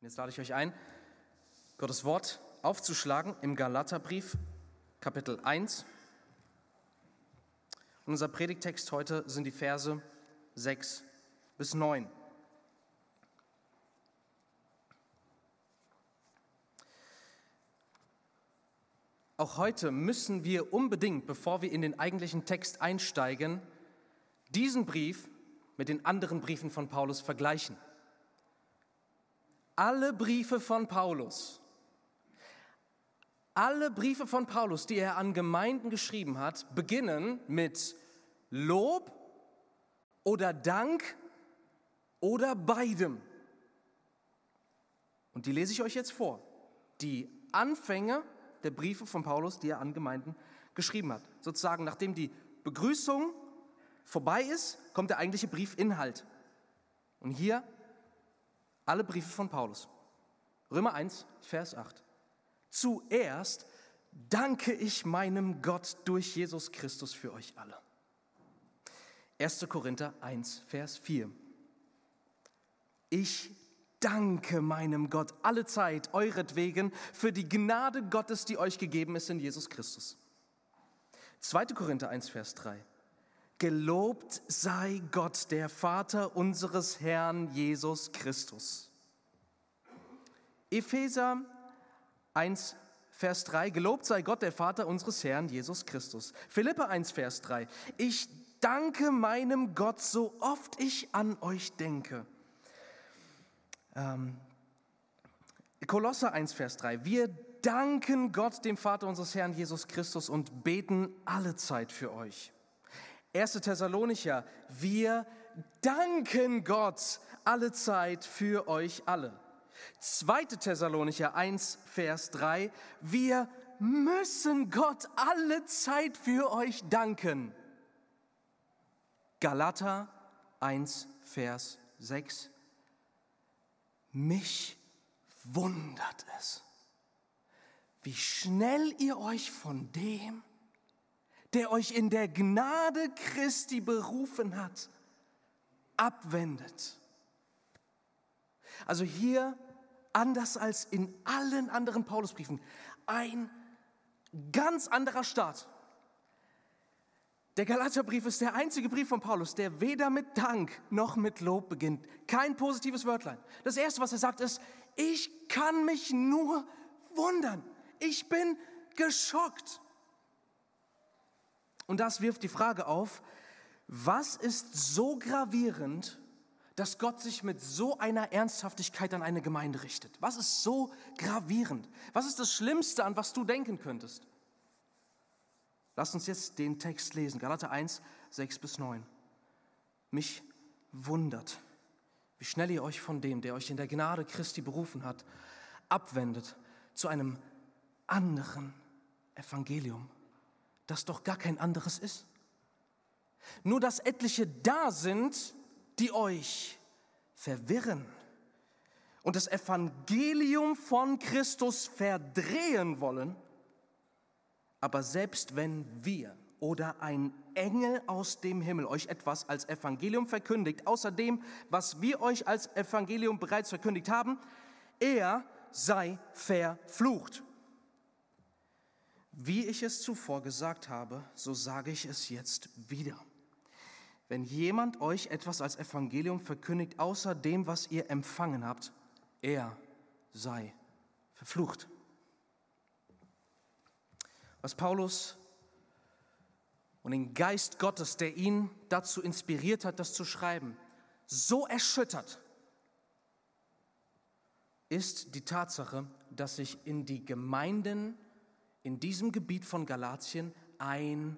Jetzt lade ich euch ein, Gottes Wort aufzuschlagen im Galaterbrief, Kapitel 1. Und unser Predigtext heute sind die Verse 6 bis 9. Auch heute müssen wir unbedingt, bevor wir in den eigentlichen Text einsteigen, diesen Brief mit den anderen Briefen von Paulus vergleichen. Alle Briefe von Paulus, alle Briefe von Paulus, die er an Gemeinden geschrieben hat, beginnen mit Lob oder Dank oder beidem. Und die lese ich euch jetzt vor. Die Anfänge der Briefe von Paulus, die er an Gemeinden geschrieben hat. Sozusagen, nachdem die Begrüßung vorbei ist, kommt der eigentliche Briefinhalt. Und hier alle Briefe von Paulus. Römer 1, Vers 8. Zuerst danke ich meinem Gott durch Jesus Christus für euch alle. 1. Korinther 1, Vers 4. Ich danke meinem Gott alle Zeit euretwegen für die Gnade Gottes, die euch gegeben ist in Jesus Christus. 2. Korinther 1, Vers 3. Gelobt sei Gott, der Vater unseres Herrn Jesus Christus. Epheser 1, Vers 3. Gelobt sei Gott, der Vater unseres Herrn Jesus Christus. Philippa 1, Vers 3. Ich danke meinem Gott, so oft ich an euch denke. Ähm, Kolosser 1, Vers 3. Wir danken Gott, dem Vater unseres Herrn Jesus Christus und beten alle Zeit für euch. 1. Thessalonicher, wir danken Gott alle Zeit für euch alle. 2. Thessalonicher 1, Vers 3, wir müssen Gott alle Zeit für euch danken. Galater 1, Vers 6, mich wundert es, wie schnell ihr euch von dem, der euch in der Gnade Christi berufen hat, abwendet. Also hier, anders als in allen anderen Paulusbriefen, ein ganz anderer Start. Der Galaterbrief ist der einzige Brief von Paulus, der weder mit Dank noch mit Lob beginnt. Kein positives Wörtlein. Das Erste, was er sagt, ist, ich kann mich nur wundern. Ich bin geschockt. Und das wirft die Frage auf, was ist so gravierend, dass Gott sich mit so einer Ernsthaftigkeit an eine Gemeinde richtet? Was ist so gravierend? Was ist das Schlimmste, an was du denken könntest? Lass uns jetzt den Text lesen, Galater 1, 6 bis 9. Mich wundert, wie schnell ihr euch von dem, der euch in der Gnade Christi berufen hat, abwendet zu einem anderen Evangelium das doch gar kein anderes ist. Nur dass etliche da sind, die euch verwirren und das Evangelium von Christus verdrehen wollen. Aber selbst wenn wir oder ein Engel aus dem Himmel euch etwas als Evangelium verkündigt, außer dem, was wir euch als Evangelium bereits verkündigt haben, er sei verflucht. Wie ich es zuvor gesagt habe, so sage ich es jetzt wieder. Wenn jemand euch etwas als Evangelium verkündigt, außer dem, was ihr empfangen habt, er sei verflucht. Was Paulus und den Geist Gottes, der ihn dazu inspiriert hat, das zu schreiben, so erschüttert, ist die Tatsache, dass sich in die Gemeinden in diesem Gebiet von Galatien ein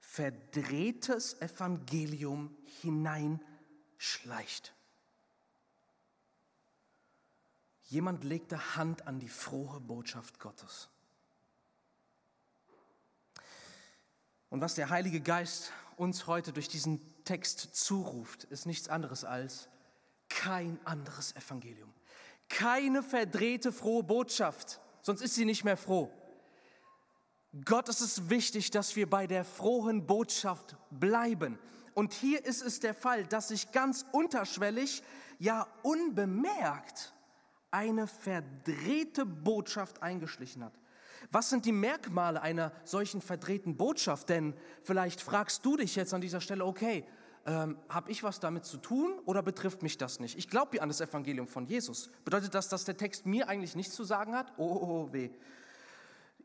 verdrehtes Evangelium hineinschleicht. Jemand legte Hand an die frohe Botschaft Gottes. Und was der Heilige Geist uns heute durch diesen Text zuruft, ist nichts anderes als kein anderes Evangelium. Keine verdrehte frohe Botschaft, sonst ist sie nicht mehr froh. Gott ist es wichtig, dass wir bei der frohen Botschaft bleiben. Und hier ist es der Fall, dass sich ganz unterschwellig, ja unbemerkt, eine verdrehte Botschaft eingeschlichen hat. Was sind die Merkmale einer solchen verdrehten Botschaft? Denn vielleicht fragst du dich jetzt an dieser Stelle, okay, ähm, habe ich was damit zu tun oder betrifft mich das nicht? Ich glaube an das Evangelium von Jesus. Bedeutet das, dass der Text mir eigentlich nichts zu sagen hat? Oh, oh, oh weh.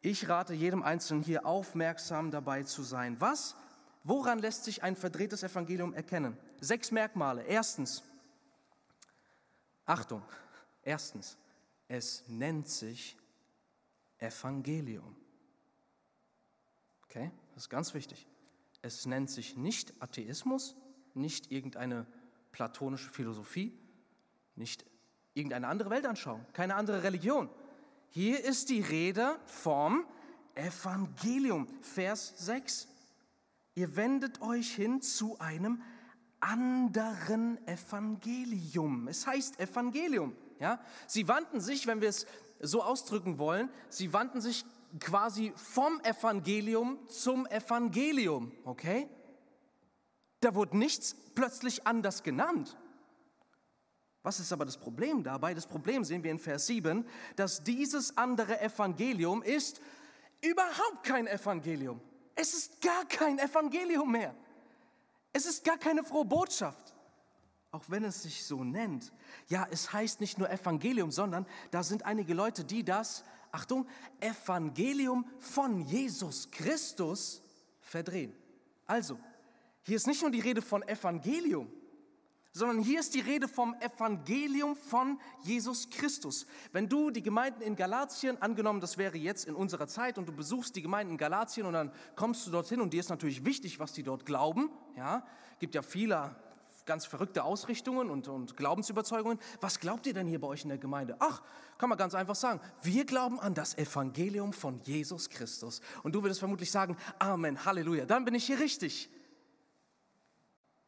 Ich rate jedem Einzelnen hier aufmerksam dabei zu sein. Was? Woran lässt sich ein verdrehtes Evangelium erkennen? Sechs Merkmale. Erstens, Achtung, erstens, es nennt sich Evangelium. Okay, das ist ganz wichtig. Es nennt sich nicht Atheismus, nicht irgendeine platonische Philosophie, nicht irgendeine andere Weltanschauung, keine andere Religion. Hier ist die Rede vom Evangelium, Vers 6. Ihr wendet euch hin zu einem anderen Evangelium. Es heißt Evangelium. Ja? Sie wandten sich, wenn wir es so ausdrücken wollen, sie wandten sich quasi vom Evangelium zum Evangelium, okay? Da wurde nichts plötzlich anders genannt. Was ist aber das Problem dabei? Das Problem sehen wir in Vers 7, dass dieses andere Evangelium ist überhaupt kein Evangelium. Es ist gar kein Evangelium mehr. Es ist gar keine frohe Botschaft auch wenn es sich so nennt. Ja, es heißt nicht nur Evangelium, sondern da sind einige Leute, die das, Achtung, Evangelium von Jesus Christus verdrehen. Also, hier ist nicht nur die Rede von Evangelium, sondern hier ist die Rede vom Evangelium von Jesus Christus. Wenn du die Gemeinden in Galatien, angenommen, das wäre jetzt in unserer Zeit, und du besuchst die Gemeinden in Galatien und dann kommst du dorthin und dir ist natürlich wichtig, was die dort glauben, ja, gibt ja viele ganz verrückte Ausrichtungen und, und Glaubensüberzeugungen. Was glaubt ihr denn hier bei euch in der Gemeinde? Ach, kann man ganz einfach sagen, wir glauben an das Evangelium von Jesus Christus. Und du würdest vermutlich sagen, Amen, Halleluja, dann bin ich hier richtig.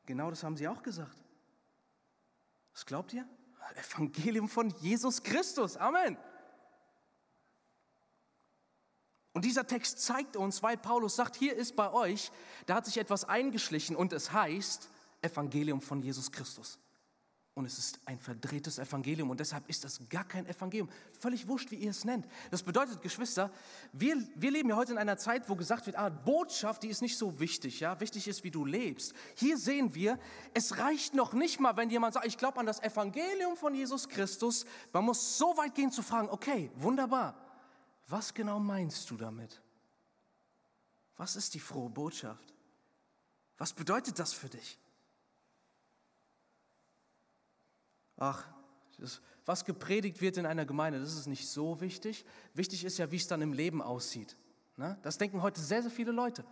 Genau das haben sie auch gesagt. Was glaubt ihr? Evangelium von Jesus Christus. Amen. Und dieser Text zeigt uns, weil Paulus sagt, hier ist bei euch, da hat sich etwas eingeschlichen und es heißt, Evangelium von Jesus Christus. Und es ist ein verdrehtes Evangelium und deshalb ist das gar kein Evangelium. Völlig wurscht, wie ihr es nennt. Das bedeutet, Geschwister, wir, wir leben ja heute in einer Zeit, wo gesagt wird, ah, Botschaft, die ist nicht so wichtig. Ja? Wichtig ist, wie du lebst. Hier sehen wir, es reicht noch nicht mal, wenn jemand sagt, ich glaube an das Evangelium von Jesus Christus. Man muss so weit gehen zu fragen, okay, wunderbar. Was genau meinst du damit? Was ist die frohe Botschaft? Was bedeutet das für dich? Ach, das, was gepredigt wird in einer Gemeinde, das ist nicht so wichtig. Wichtig ist ja, wie es dann im Leben aussieht. Ne? Das denken heute sehr, sehr viele Leute.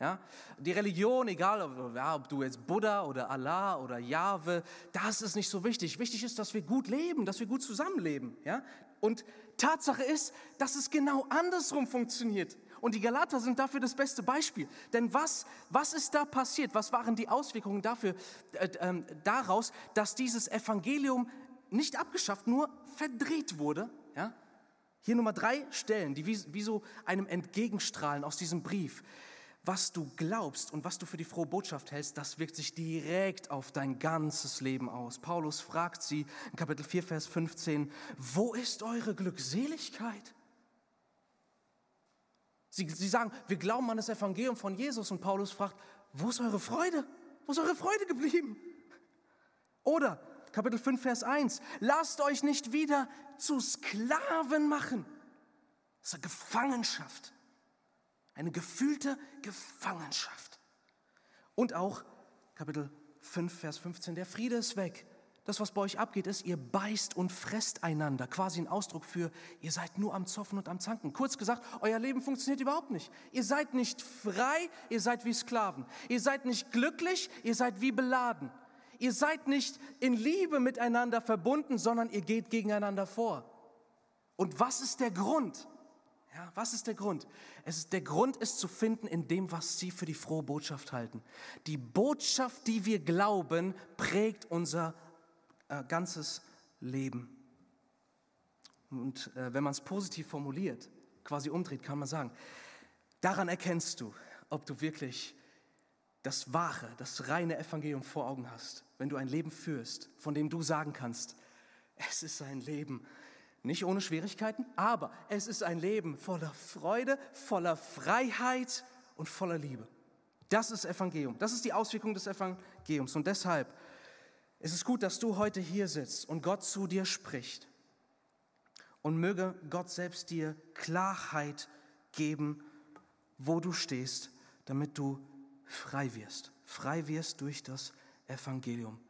Ja? Die Religion, egal ob, ja, ob du jetzt Buddha oder Allah oder Jahwe, das ist nicht so wichtig. Wichtig ist, dass wir gut leben, dass wir gut zusammenleben. Ja? Und Tatsache ist, dass es genau andersrum funktioniert. Und die Galater sind dafür das beste Beispiel. Denn was, was ist da passiert? Was waren die Auswirkungen dafür, äh, äh, daraus, dass dieses Evangelium nicht abgeschafft, nur verdreht wurde? Ja? Hier Nummer drei Stellen, die wie, wie so einem entgegenstrahlen aus diesem Brief. Was du glaubst und was du für die frohe Botschaft hältst, das wirkt sich direkt auf dein ganzes Leben aus. Paulus fragt sie in Kapitel 4, Vers 15, wo ist eure Glückseligkeit? Sie, sie sagen, wir glauben an das Evangelium von Jesus und Paulus fragt, wo ist eure Freude? Wo ist eure Freude geblieben? Oder Kapitel 5, Vers 1, lasst euch nicht wieder zu Sklaven machen. Das ist eine Gefangenschaft, eine gefühlte Gefangenschaft. Und auch Kapitel 5, Vers 15, der Friede ist weg das, was bei euch abgeht, ist, ihr beißt und fresst einander. Quasi ein Ausdruck für, ihr seid nur am Zoffen und am Zanken. Kurz gesagt, euer Leben funktioniert überhaupt nicht. Ihr seid nicht frei, ihr seid wie Sklaven. Ihr seid nicht glücklich, ihr seid wie beladen. Ihr seid nicht in Liebe miteinander verbunden, sondern ihr geht gegeneinander vor. Und was ist der Grund? Ja, was ist der Grund? Es ist, der Grund ist zu finden in dem, was Sie für die frohe Botschaft halten. Die Botschaft, die wir glauben, prägt unser äh, ganzes Leben. Und äh, wenn man es positiv formuliert, quasi umdreht, kann man sagen, daran erkennst du, ob du wirklich das wahre, das reine Evangelium vor Augen hast, wenn du ein Leben führst, von dem du sagen kannst, es ist ein Leben Nicht ohne Schwierigkeiten, aber es ist ein Leben voller Freude, voller Freiheit und voller Liebe. Das ist Evangelium. Das ist die Auswirkung des Evangeliums. Und deshalb ist es gut, dass du heute hier sitzt und Gott zu dir spricht. Und möge Gott selbst dir Klarheit geben, wo du stehst, damit du frei wirst. Frei wirst durch das Evangelium.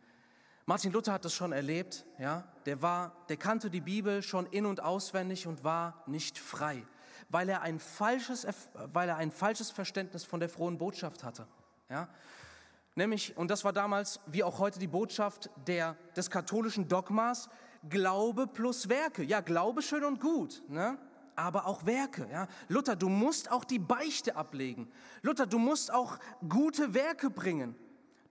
Martin Luther hat das schon erlebt, ja? Der war, der kannte die Bibel schon in und auswendig und war nicht frei, weil er ein falsches, weil er ein falsches Verständnis von der frohen Botschaft hatte, ja? Nämlich, und das war damals wie auch heute die Botschaft der, des katholischen Dogmas, Glaube plus Werke. Ja, Glaube schön und gut, ne? aber auch Werke. Ja? Luther, du musst auch die Beichte ablegen. Luther, du musst auch gute Werke bringen.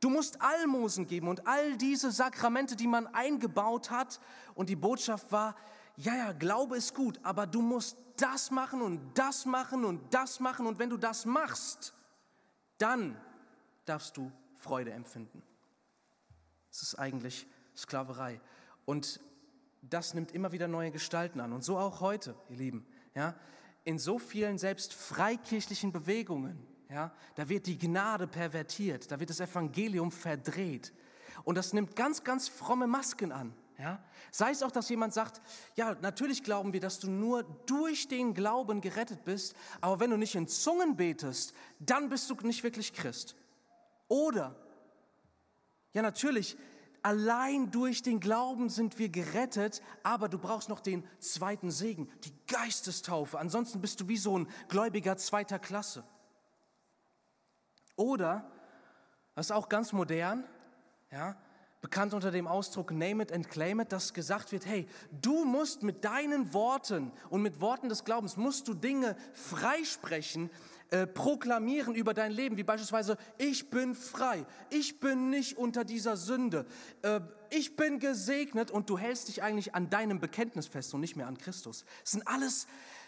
Du musst Almosen geben und all diese Sakramente, die man eingebaut hat. Und die Botschaft war, ja, ja, Glaube ist gut, aber du musst das machen und das machen und das machen. Und wenn du das machst, dann darfst du Freude empfinden. Das ist eigentlich Sklaverei. Und das nimmt immer wieder neue Gestalten an. Und so auch heute, ihr Lieben. Ja, in so vielen selbst freikirchlichen Bewegungen ja, da wird die Gnade pervertiert, da wird das Evangelium verdreht. Und das nimmt ganz, ganz fromme Masken an. Ja? Sei es auch, dass jemand sagt, ja, natürlich glauben wir, dass du nur durch den Glauben gerettet bist, aber wenn du nicht in Zungen betest, dann bist du nicht wirklich Christ. Oder, ja, natürlich, allein durch den Glauben sind wir gerettet, aber du brauchst noch den zweiten Segen, die Geistestaufe. Ansonsten bist du wie so ein Gläubiger zweiter Klasse. Oder, das ist auch ganz modern, ja, bekannt unter dem Ausdruck Name it and claim it, dass gesagt wird, hey, du musst mit deinen Worten und mit Worten des Glaubens, musst du Dinge freisprechen, äh, proklamieren über dein Leben, wie beispielsweise, ich bin frei, ich bin nicht unter dieser Sünde, äh, ich bin gesegnet und du hältst dich eigentlich an deinem Bekenntnis fest und nicht mehr an Christus. Das sind alles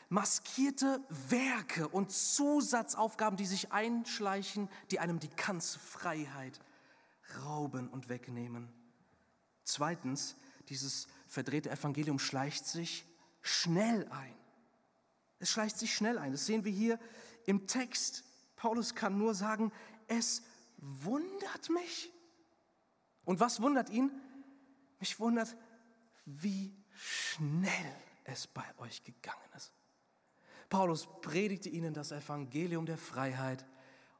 maskierte Werke und Zusatzaufgaben, die sich einschleichen, die einem die ganze Freiheit rauben und wegnehmen. Zweitens, dieses verdrehte Evangelium schleicht sich schnell ein. Es schleicht sich schnell ein. Das sehen wir hier im Text. Paulus kann nur sagen, es wundert mich. Und was wundert ihn? Mich wundert, wie schnell es bei euch gegangen ist. Paulus predigte ihnen das Evangelium der Freiheit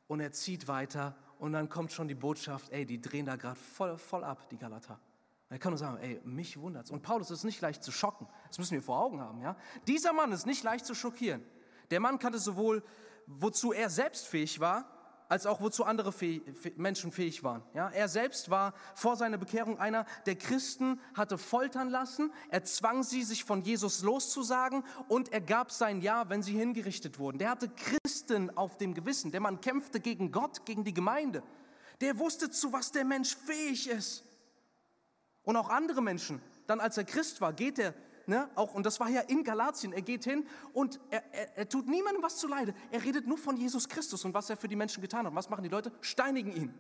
und er zieht weiter und dann kommt schon die Botschaft, ey, die drehen da gerade voll, voll ab, die Galater. Er kann nur sagen, ey, mich wundert's. Und Paulus ist nicht leicht zu schocken. Das müssen wir vor Augen haben, ja. Dieser Mann ist nicht leicht zu schockieren. Der Mann kannte sowohl, wozu er selbst fähig war, als auch wozu andere fähig, Menschen fähig waren. Ja, er selbst war vor seiner Bekehrung einer, der Christen hatte foltern lassen. Er zwang sie, sich von Jesus loszusagen und er gab sein Ja, wenn sie hingerichtet wurden. Der hatte Christen auf dem Gewissen. Der Mann kämpfte gegen Gott, gegen die Gemeinde. Der wusste, zu was der Mensch fähig ist. Und auch andere Menschen. Dann, als er Christ war, geht er Ne, auch, und das war ja in Galatien. Er geht hin und er, er, er tut niemandem was zuleide. Er redet nur von Jesus Christus und was er für die Menschen getan hat. Und was machen die Leute? Steinigen ihn.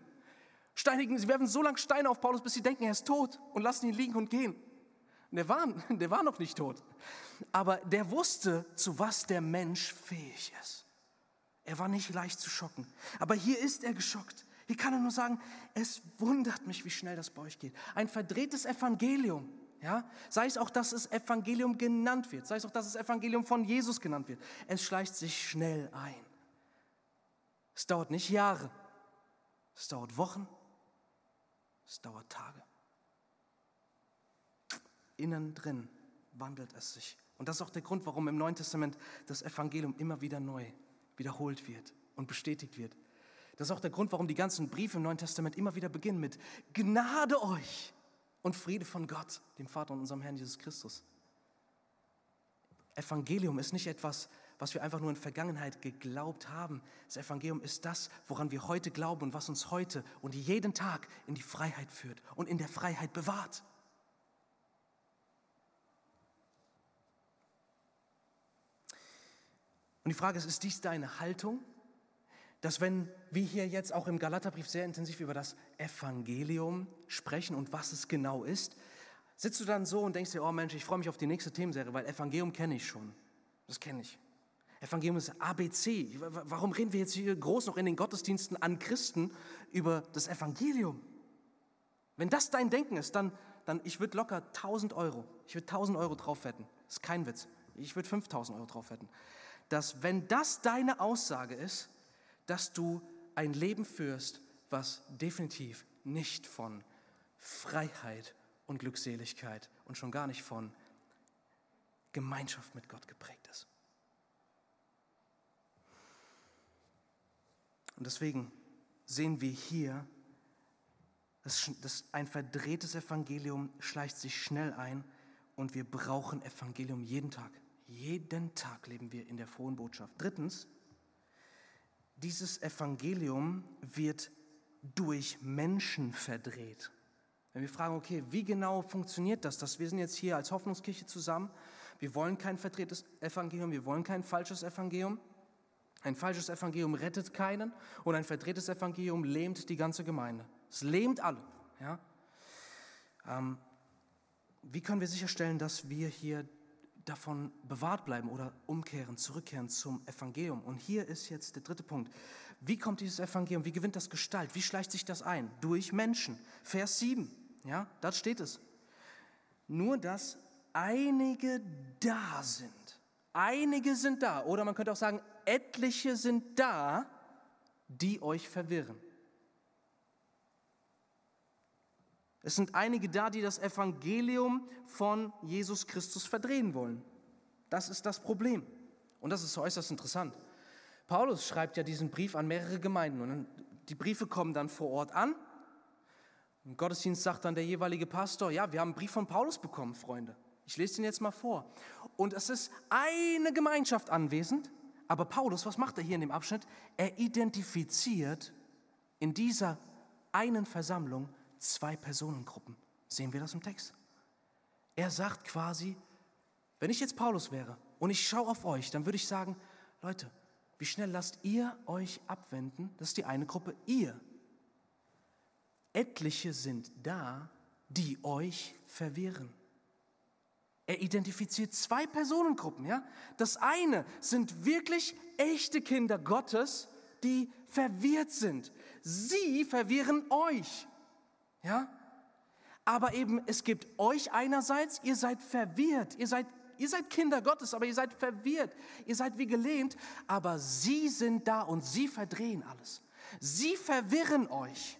Steinigen, sie werfen so lange Steine auf Paulus, bis sie denken, er ist tot und lassen ihn liegen und gehen. Und der war, der war noch nicht tot. Aber der wusste, zu was der Mensch fähig ist. Er war nicht leicht zu schocken. Aber hier ist er geschockt. Hier kann er nur sagen, es wundert mich, wie schnell das bei euch geht. Ein verdrehtes Evangelium ja? Sei es auch, dass es Evangelium genannt wird, sei es auch, dass es Evangelium von Jesus genannt wird. Es schleicht sich schnell ein. Es dauert nicht Jahre, es dauert Wochen, es dauert Tage. Innen drin wandelt es sich. Und das ist auch der Grund, warum im Neuen Testament das Evangelium immer wieder neu wiederholt wird und bestätigt wird. Das ist auch der Grund, warum die ganzen Briefe im Neuen Testament immer wieder beginnen mit Gnade euch und Friede von Gott, dem Vater und unserem Herrn Jesus Christus. Evangelium ist nicht etwas, was wir einfach nur in Vergangenheit geglaubt haben. Das Evangelium ist das, woran wir heute glauben und was uns heute und jeden Tag in die Freiheit führt und in der Freiheit bewahrt. Und die Frage ist, ist dies deine Haltung? Dass wenn wir hier jetzt auch im Galaterbrief sehr intensiv über das Evangelium sprechen und was es genau ist, sitzt du dann so und denkst dir, oh Mensch, ich freue mich auf die nächste Themenserie, weil Evangelium kenne ich schon. Das kenne ich. Evangelium ist ABC. Warum reden wir jetzt hier groß noch in den Gottesdiensten an Christen über das Evangelium? Wenn das dein Denken ist, dann, dann ich würde locker 1000 Euro, ich würde 1000 Euro drauf wetten. Das ist kein Witz. Ich würde 5000 Euro drauf wetten. Dass wenn das deine Aussage ist, dass du ein Leben führst, was definitiv nicht von Freiheit und Glückseligkeit und schon gar nicht von Gemeinschaft mit Gott geprägt ist. Und deswegen sehen wir hier, dass, ein verdrehtes Evangelium schleicht sich schnell ein und wir brauchen Evangelium jeden Tag. Jeden Tag leben wir in der frohen Botschaft. Drittens, dieses Evangelium wird durch Menschen verdreht. Wenn wir fragen, okay, wie genau funktioniert das? Dass wir sind jetzt hier als Hoffnungskirche zusammen. Wir wollen kein verdrehtes Evangelium, wir wollen kein falsches Evangelium. Ein falsches Evangelium rettet keinen und ein verdrehtes Evangelium lähmt die ganze Gemeinde. Es lähmt alle. Ja? Ähm, wie können wir sicherstellen, dass wir hier davon bewahrt bleiben oder umkehren, zurückkehren zum Evangelium? Und hier ist jetzt der dritte Punkt. Wie kommt dieses Evangelium? Wie gewinnt das Gestalt? Wie schleicht sich das ein? Durch Menschen. Vers 7, ja, da steht es. Nur, dass einige da sind. Einige sind da. Oder man könnte auch sagen, etliche sind da, die euch verwirren. Es sind einige da, die das Evangelium von Jesus Christus verdrehen wollen. Das ist das Problem. Und das ist äußerst interessant. Paulus schreibt ja diesen Brief an mehrere Gemeinden und die Briefe kommen dann vor Ort an. Im Gottesdienst sagt dann der jeweilige Pastor, ja, wir haben einen Brief von Paulus bekommen, Freunde. Ich lese den jetzt mal vor. Und es ist eine Gemeinschaft anwesend, aber Paulus, was macht er hier in dem Abschnitt? Er identifiziert in dieser einen Versammlung zwei Personengruppen. Sehen wir das im Text? Er sagt quasi, wenn ich jetzt Paulus wäre und ich schaue auf euch, dann würde ich sagen, Leute, wie schnell lasst ihr euch abwenden? Das ist die eine Gruppe, ihr. Etliche sind da, die euch verwirren. Er identifiziert zwei Personengruppen, ja? Das eine sind wirklich echte Kinder Gottes, die verwirrt sind. Sie verwirren euch. Ja? Aber eben, es gibt euch einerseits, ihr seid verwirrt, ihr seid Ihr seid Kinder Gottes, aber ihr seid verwirrt. Ihr seid wie gelähmt, aber sie sind da und sie verdrehen alles. Sie verwirren euch.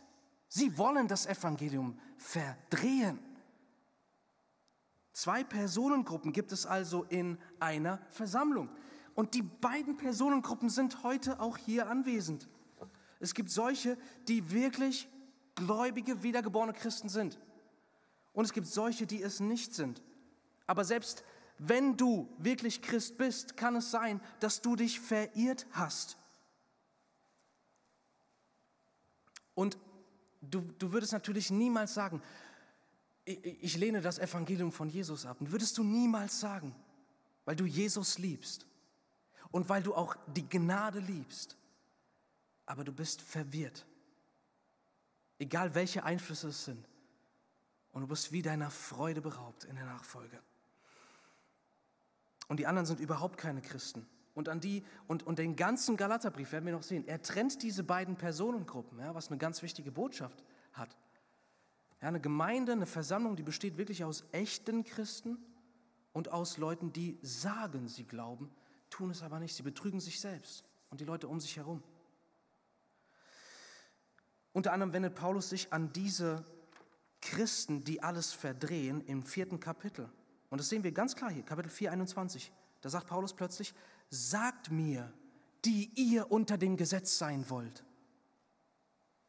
Sie wollen das Evangelium verdrehen. Zwei Personengruppen gibt es also in einer Versammlung. Und die beiden Personengruppen sind heute auch hier anwesend. Es gibt solche, die wirklich gläubige, wiedergeborene Christen sind. Und es gibt solche, die es nicht sind. Aber selbst wenn du wirklich Christ bist, kann es sein, dass du dich verirrt hast. Und du, du würdest natürlich niemals sagen, ich, ich lehne das Evangelium von Jesus ab. Und würdest du niemals sagen, weil du Jesus liebst und weil du auch die Gnade liebst. Aber du bist verwirrt. Egal welche Einflüsse es sind. Und du bist wie deiner Freude beraubt in der Nachfolge. Und die anderen sind überhaupt keine Christen. Und an die und, und den ganzen Galaterbrief werden wir noch sehen. Er trennt diese beiden Personengruppen, ja, was eine ganz wichtige Botschaft hat. Ja, eine Gemeinde, eine Versammlung, die besteht wirklich aus echten Christen und aus Leuten, die sagen, sie glauben, tun es aber nicht. Sie betrügen sich selbst und die Leute um sich herum. Unter anderem wendet Paulus sich an diese Christen, die alles verdrehen, im vierten Kapitel. Und das sehen wir ganz klar hier, Kapitel 4, 21. Da sagt Paulus plötzlich, sagt mir, die ihr unter dem Gesetz sein wollt.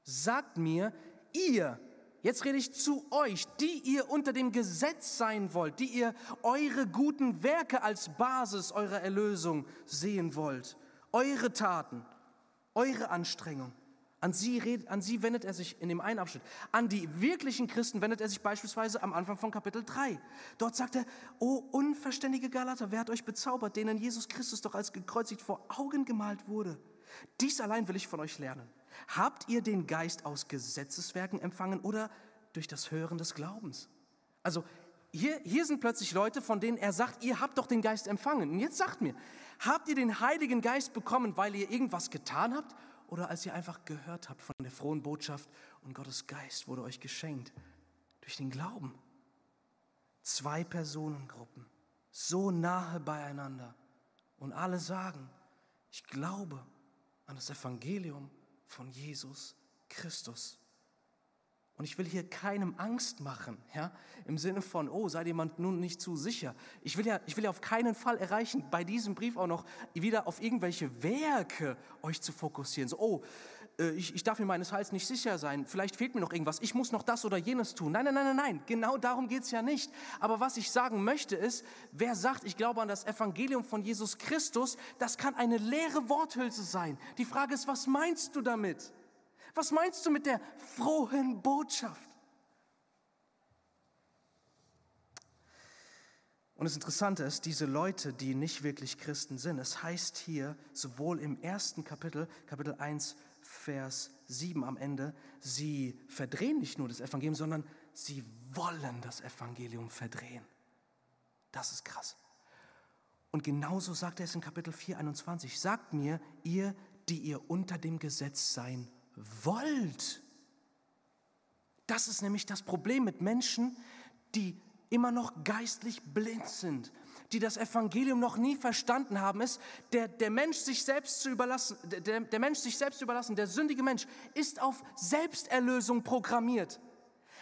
Sagt mir, ihr, jetzt rede ich zu euch, die ihr unter dem Gesetz sein wollt, die ihr eure guten Werke als Basis eurer Erlösung sehen wollt, eure Taten, eure Anstrengung. An sie, redet, an sie wendet er sich in dem einen Abschnitt. An die wirklichen Christen wendet er sich beispielsweise am Anfang von Kapitel 3. Dort sagt er, O unverständige Galater, wer hat euch bezaubert, denen Jesus Christus doch als gekreuzigt vor Augen gemalt wurde? Dies allein will ich von euch lernen. Habt ihr den Geist aus Gesetzeswerken empfangen oder durch das Hören des Glaubens? Also hier, hier sind plötzlich Leute, von denen er sagt, ihr habt doch den Geist empfangen. Und jetzt sagt mir, habt ihr den Heiligen Geist bekommen, weil ihr irgendwas getan habt oder als ihr einfach gehört habt von der frohen Botschaft und Gottes Geist wurde euch geschenkt durch den Glauben? Zwei Personengruppen, so nahe beieinander und alle sagen, ich glaube an das Evangelium von Jesus Christus. Und ich will hier keinem Angst machen, ja, im Sinne von, oh, sei jemand nun nicht zu sicher. Ich will, ja, ich will ja auf keinen Fall erreichen, bei diesem Brief auch noch wieder auf irgendwelche Werke euch zu fokussieren. So, oh, äh, ich, ich darf mir meines Heils nicht sicher sein, vielleicht fehlt mir noch irgendwas, ich muss noch das oder jenes tun. Nein, nein, nein, nein, nein, genau darum geht es ja nicht. Aber was ich sagen möchte ist, wer sagt, ich glaube an das Evangelium von Jesus Christus, das kann eine leere Worthülse sein. Die Frage ist, was meinst du damit? Was meinst du mit der frohen Botschaft? Und das Interessante ist, diese Leute, die nicht wirklich Christen sind, es heißt hier sowohl im ersten Kapitel, Kapitel 1, Vers 7 am Ende, sie verdrehen nicht nur das Evangelium, sondern sie wollen das Evangelium verdrehen. Das ist krass. Und genauso sagt er es in Kapitel 4, 21. Sagt mir, ihr, die ihr unter dem Gesetz sein wollt. Das ist nämlich das Problem mit Menschen, die immer noch geistlich blind sind, die das Evangelium noch nie verstanden haben, ist, der, der Mensch sich selbst zu überlassen, der, der Mensch sich selbst überlassen, der sündige Mensch ist auf Selbsterlösung programmiert.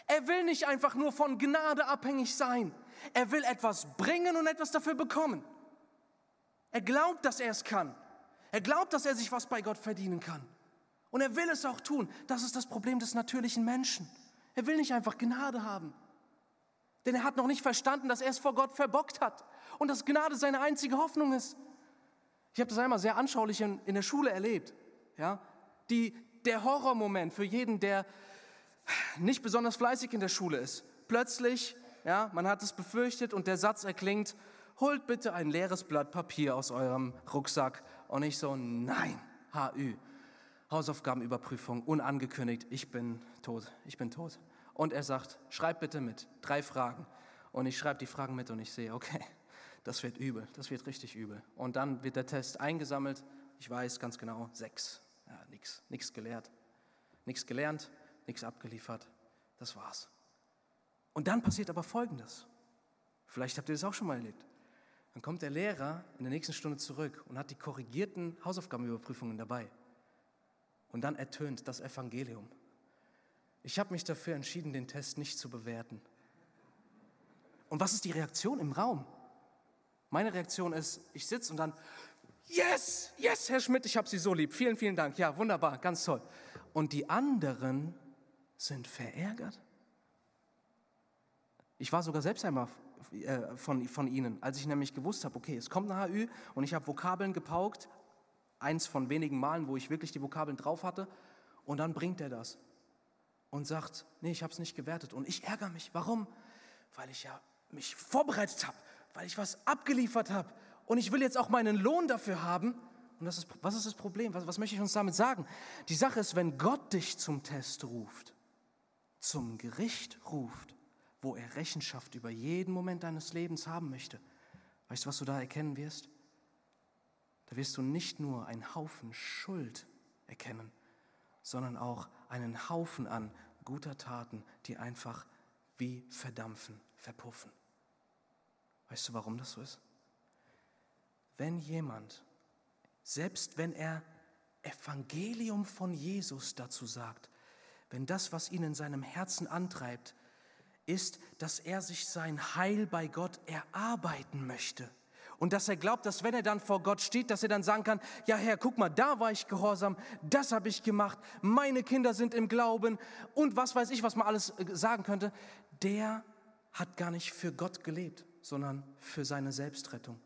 Er will nicht einfach nur von Gnade abhängig sein. Er will etwas bringen und etwas dafür bekommen. Er glaubt, dass er es kann. Er glaubt, dass er sich was bei Gott verdienen kann. Und er will es auch tun. Das ist das Problem des natürlichen Menschen. Er will nicht einfach Gnade haben. Denn er hat noch nicht verstanden, dass er es vor Gott verbockt hat und dass Gnade seine einzige Hoffnung ist. Ich habe das einmal sehr anschaulich in, in der Schule erlebt. Ja? Die, der Horrormoment für jeden, der nicht besonders fleißig in der Schule ist. Plötzlich, ja, man hat es befürchtet und der Satz erklingt, holt bitte ein leeres Blatt Papier aus eurem Rucksack. Und ich so, nein, HÜ. Hausaufgabenüberprüfung, unangekündigt, ich bin tot, ich bin tot. Und er sagt, schreib bitte mit, drei Fragen. Und ich schreibe die Fragen mit und ich sehe, okay, das wird übel, das wird richtig übel. Und dann wird der Test eingesammelt, ich weiß ganz genau, sechs. Ja, nichts, nichts gelehrt, nichts gelernt, nichts abgeliefert, das war's. Und dann passiert aber Folgendes. Vielleicht habt ihr das auch schon mal erlebt. Dann kommt der Lehrer in der nächsten Stunde zurück und hat die korrigierten Hausaufgabenüberprüfungen dabei. Und dann ertönt das Evangelium. Ich habe mich dafür entschieden, den Test nicht zu bewerten. Und was ist die Reaktion im Raum? Meine Reaktion ist, ich sitze und dann, yes, yes, Herr Schmidt, ich habe Sie so lieb. Vielen, vielen Dank. Ja, wunderbar, ganz toll. Und die anderen sind verärgert. Ich war sogar selbst einmal äh, von, von Ihnen, als ich nämlich gewusst habe, okay, es kommt eine HÜ und ich habe Vokabeln gepaukt, eins von wenigen Malen, wo ich wirklich die Vokabeln drauf hatte. Und dann bringt er das und sagt, nee, ich habe es nicht gewertet. Und ich ärgere mich. Warum? Weil ich ja mich vorbereitet habe, weil ich was abgeliefert habe. Und ich will jetzt auch meinen Lohn dafür haben. Und ist, was ist das Problem? Was, was möchte ich uns damit sagen? Die Sache ist, wenn Gott dich zum Test ruft, zum Gericht ruft, wo er Rechenschaft über jeden Moment deines Lebens haben möchte, weißt du, was du da erkennen wirst? Da wirst du nicht nur einen Haufen Schuld erkennen, sondern auch einen Haufen an guter Taten, die einfach wie verdampfen, verpuffen. Weißt du, warum das so ist? Wenn jemand, selbst wenn er Evangelium von Jesus dazu sagt, wenn das, was ihn in seinem Herzen antreibt, ist, dass er sich sein Heil bei Gott erarbeiten möchte, und dass er glaubt, dass wenn er dann vor Gott steht, dass er dann sagen kann, ja Herr, guck mal, da war ich gehorsam, das habe ich gemacht, meine Kinder sind im Glauben und was weiß ich, was man alles äh, sagen könnte, der hat gar nicht für Gott gelebt, sondern für seine Selbstrettung.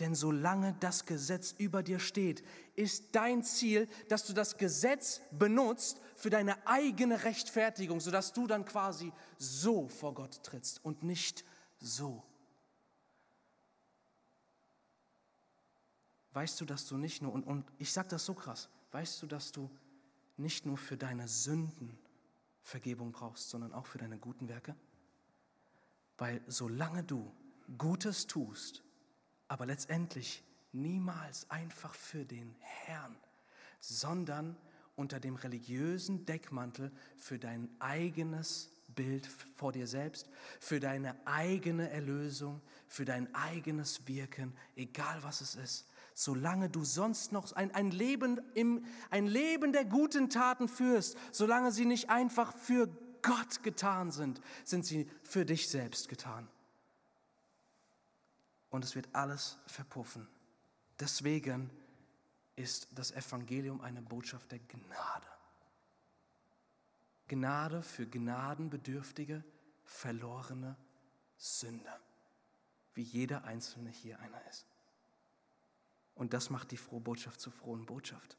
Denn solange das Gesetz über dir steht, ist dein Ziel, dass du das Gesetz benutzt für deine eigene Rechtfertigung, sodass du dann quasi so vor Gott trittst und nicht so. Weißt du, dass du nicht nur, und, und ich sage das so krass, weißt du, dass du nicht nur für deine Sünden Vergebung brauchst, sondern auch für deine guten Werke? Weil solange du Gutes tust, aber letztendlich niemals einfach für den Herrn, sondern unter dem religiösen Deckmantel für dein eigenes Bild vor dir selbst, für deine eigene Erlösung, für dein eigenes Wirken, egal was es ist. Solange du sonst noch ein, ein, Leben, im, ein Leben der guten Taten führst, solange sie nicht einfach für Gott getan sind, sind sie für dich selbst getan. Und es wird alles verpuffen. Deswegen ist das Evangelium eine Botschaft der Gnade. Gnade für gnadenbedürftige, verlorene Sünder, wie jeder Einzelne hier einer ist. Und das macht die frohe Botschaft zur frohen Botschaft.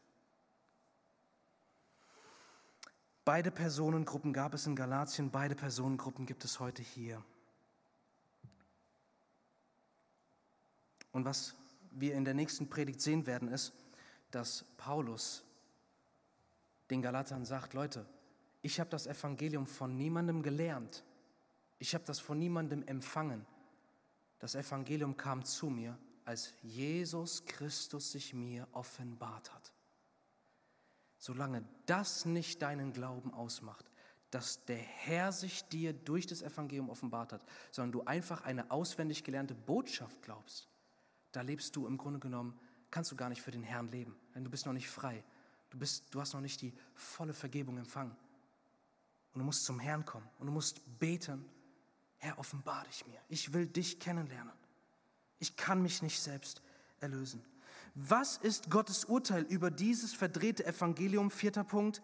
Beide Personengruppen gab es in Galatien, beide Personengruppen gibt es heute hier. Und was wir in der nächsten Predigt sehen werden, ist, dass Paulus den Galatern sagt, Leute, ich habe das Evangelium von niemandem gelernt. Ich habe das von niemandem empfangen. Das Evangelium kam zu mir, als Jesus Christus sich mir offenbart hat. Solange das nicht deinen Glauben ausmacht, dass der Herr sich dir durch das Evangelium offenbart hat, sondern du einfach eine auswendig gelernte Botschaft glaubst, da lebst du im Grunde genommen, kannst du gar nicht für den Herrn leben, denn du bist noch nicht frei. Du, bist, du hast noch nicht die volle Vergebung empfangen. Und du musst zum Herrn kommen und du musst beten, Herr, offenbar dich mir. Ich will dich kennenlernen. Ich kann mich nicht selbst erlösen. Was ist Gottes Urteil über dieses verdrehte Evangelium? Vierter Punkt.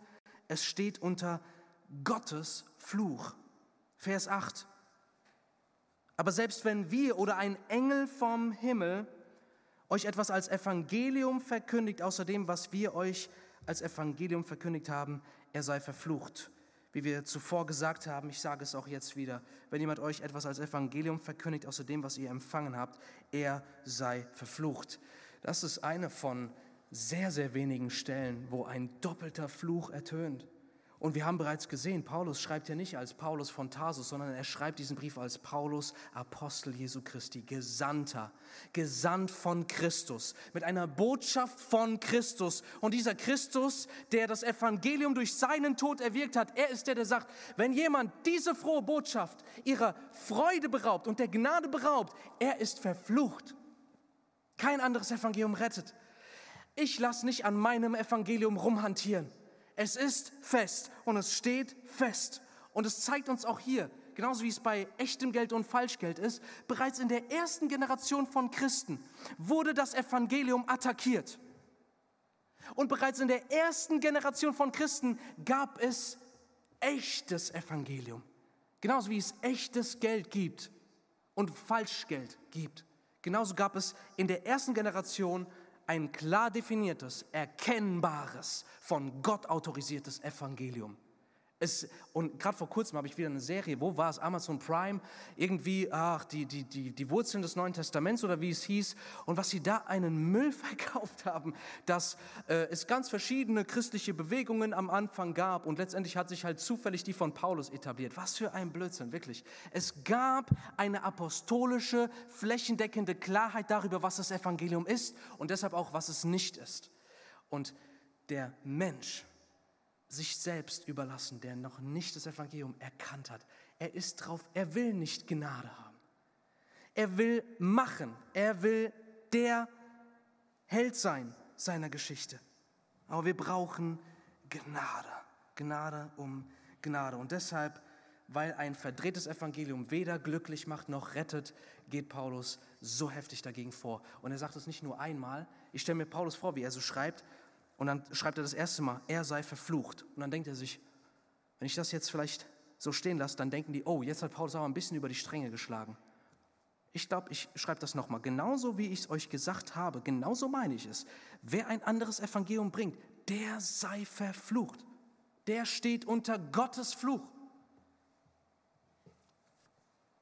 Es steht unter Gottes Fluch. Vers 8. Aber selbst wenn wir oder ein Engel vom Himmel euch etwas als Evangelium verkündigt, außer dem, was wir euch als Evangelium verkündigt haben, er sei verflucht. Wie wir zuvor gesagt haben, ich sage es auch jetzt wieder, wenn jemand euch etwas als Evangelium verkündigt, außer dem, was ihr empfangen habt, er sei verflucht. Das ist eine von sehr, sehr wenigen Stellen, wo ein doppelter Fluch ertönt. Und wir haben bereits gesehen, Paulus schreibt ja nicht als Paulus von Tarsus, sondern er schreibt diesen Brief als Paulus, Apostel Jesu Christi, Gesandter, gesandt von Christus, mit einer Botschaft von Christus. Und dieser Christus, der das Evangelium durch seinen Tod erwirkt hat, er ist der, der sagt, wenn jemand diese frohe Botschaft ihrer Freude beraubt und der Gnade beraubt, er ist verflucht. Kein anderes Evangelium rettet. Ich lasse nicht an meinem Evangelium rumhantieren. Es ist fest und es steht fest. Und es zeigt uns auch hier, genauso wie es bei echtem Geld und Falschgeld ist, bereits in der ersten Generation von Christen wurde das Evangelium attackiert. Und bereits in der ersten Generation von Christen gab es echtes Evangelium. Genauso wie es echtes Geld gibt und Falschgeld gibt. Genauso gab es in der ersten Generation ein klar definiertes, erkennbares, von Gott autorisiertes Evangelium. Es, und gerade vor kurzem habe ich wieder eine Serie, wo war es? Amazon Prime, irgendwie, ach, die, die, die, die Wurzeln des Neuen Testaments oder wie es hieß. Und was sie da einen Müll verkauft haben, dass äh, es ganz verschiedene christliche Bewegungen am Anfang gab und letztendlich hat sich halt zufällig die von Paulus etabliert. Was für ein Blödsinn, wirklich. Es gab eine apostolische, flächendeckende Klarheit darüber, was das Evangelium ist und deshalb auch, was es nicht ist. Und der Mensch, sich selbst überlassen, der noch nicht das Evangelium erkannt hat. Er ist drauf, er will nicht Gnade haben. Er will machen, er will der Held sein seiner Geschichte. Aber wir brauchen Gnade, Gnade um Gnade. Und deshalb, weil ein verdrehtes Evangelium weder glücklich macht noch rettet, geht Paulus so heftig dagegen vor. Und er sagt es nicht nur einmal. Ich stelle mir Paulus vor, wie er so schreibt, und dann schreibt er das erste Mal, er sei verflucht. Und dann denkt er sich, wenn ich das jetzt vielleicht so stehen lasse, dann denken die, oh, jetzt hat Paulus aber ein bisschen über die Stränge geschlagen. Ich glaube, ich schreibe das nochmal. Genauso wie ich es euch gesagt habe, genauso meine ich es. Wer ein anderes Evangelium bringt, der sei verflucht. Der steht unter Gottes Fluch.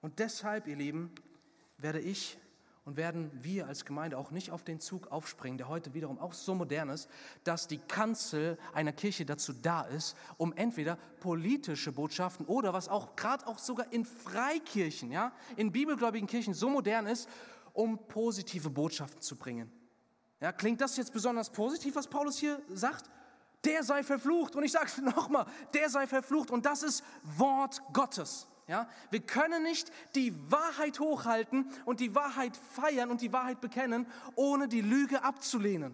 Und deshalb, ihr Lieben, werde ich Und werden wir als Gemeinde auch nicht auf den Zug aufspringen, der heute wiederum auch so modern ist, dass die Kanzel einer Kirche dazu da ist, um entweder politische Botschaften oder was auch gerade auch sogar in Freikirchen, ja, in bibelgläubigen Kirchen so modern ist, um positive Botschaften zu bringen. Ja, klingt das jetzt besonders positiv, was Paulus hier sagt? Der sei verflucht. Und ich sage es nochmal, der sei verflucht. Und das ist Wort Gottes. Ja, wir können nicht die Wahrheit hochhalten und die Wahrheit feiern und die Wahrheit bekennen, ohne die Lüge abzulehnen.